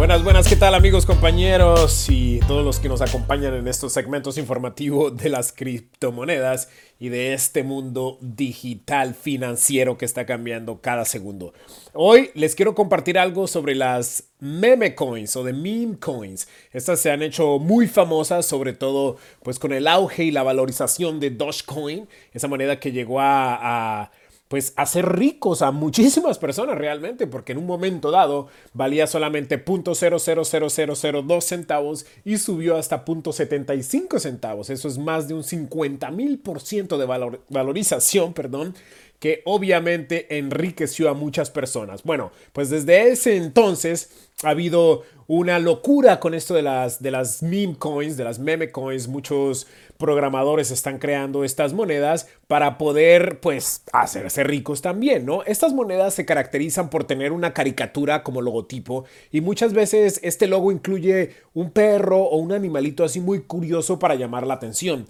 Buenas, buenas, ¿qué tal amigos, compañeros y todos los que nos acompañan en estos segmentos informativos de las criptomonedas y de este mundo digital financiero que está cambiando cada segundo? Hoy les quiero compartir algo sobre las meme coins o de meme coins. Estas se han hecho muy famosas, sobre todo pues con el auge y la valorización de Dogecoin, esa moneda que llegó a, a pues hacer ricos a muchísimas personas realmente, porque en un momento dado valía solamente .00002 centavos y subió hasta .75 centavos. Eso es más de un 50 mil por ciento de valorización, perdón, que obviamente enriqueció a muchas personas. Bueno, pues desde ese entonces ha habido una locura con esto de las, de las meme coins, de las meme coins. Muchos programadores están creando estas monedas para poder, pues, hacerse ricos también, ¿no? Estas monedas se caracterizan por tener una caricatura como logotipo y muchas veces este logo incluye un perro o un animalito así muy curioso para llamar la atención.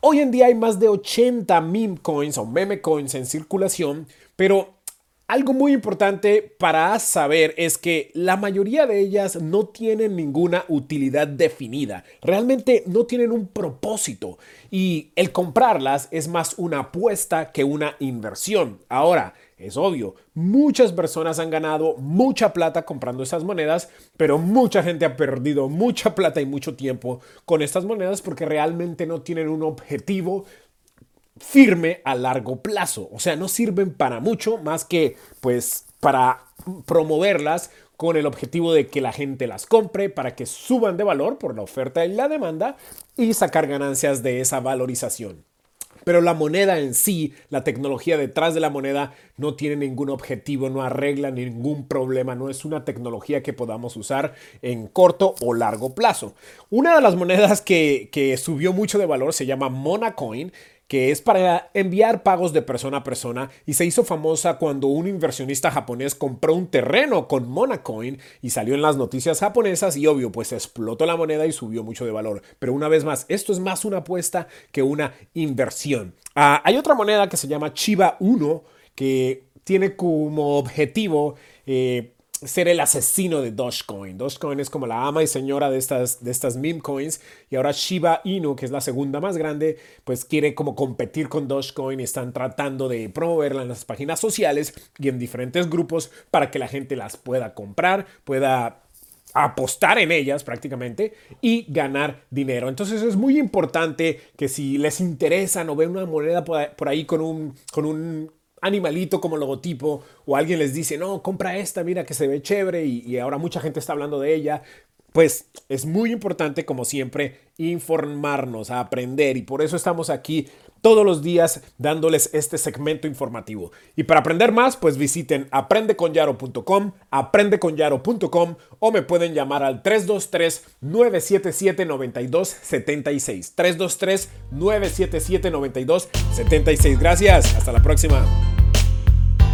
Hoy en día hay más de 80 meme coins o meme coins en circulación, pero algo muy importante para saber es que la mayoría de ellas no tienen ninguna utilidad definida, realmente no tienen un propósito y el comprarlas es más una apuesta que una inversión. Ahora, es obvio, muchas personas han ganado mucha plata comprando estas monedas, pero mucha gente ha perdido mucha plata y mucho tiempo con estas monedas porque realmente no tienen un objetivo firme a largo plazo. O sea, no sirven para mucho más que pues para promoverlas con el objetivo de que la gente las compre para que suban de valor por la oferta y la demanda y sacar ganancias de esa valorización. Pero la moneda en sí, la tecnología detrás de la moneda, no tiene ningún objetivo, no arregla ningún problema, no es una tecnología que podamos usar en corto o largo plazo. Una de las monedas que, que subió mucho de valor se llama Monacoin que es para enviar pagos de persona a persona y se hizo famosa cuando un inversionista japonés compró un terreno con Monacoin y salió en las noticias japonesas y obvio pues explotó la moneda y subió mucho de valor. Pero una vez más, esto es más una apuesta que una inversión. Ah, hay otra moneda que se llama Chiba 1 que tiene como objetivo... Eh, ser el asesino de Dogecoin. Dogecoin es como la ama y señora de estas, de estas meme coins y ahora Shiba Inu, que es la segunda más grande, pues quiere como competir con Dogecoin y están tratando de promoverla en las páginas sociales y en diferentes grupos para que la gente las pueda comprar, pueda apostar en ellas prácticamente y ganar dinero. Entonces es muy importante que si les interesa o ven una moneda por ahí con un, con un animalito como logotipo o alguien les dice, no, compra esta, mira que se ve chévere y, ahora mucha gente está hablando de ella, pues es muy importante, como siempre, informarnos, aprender y por eso estamos aquí todos los días dándoles este segmento informativo. Y para aprender más, pues visiten aprendeconyaro.com, aprendeconyaro.com o me pueden llamar al 323-977-9276. 323-977-9276. Gracias, hasta la próxima.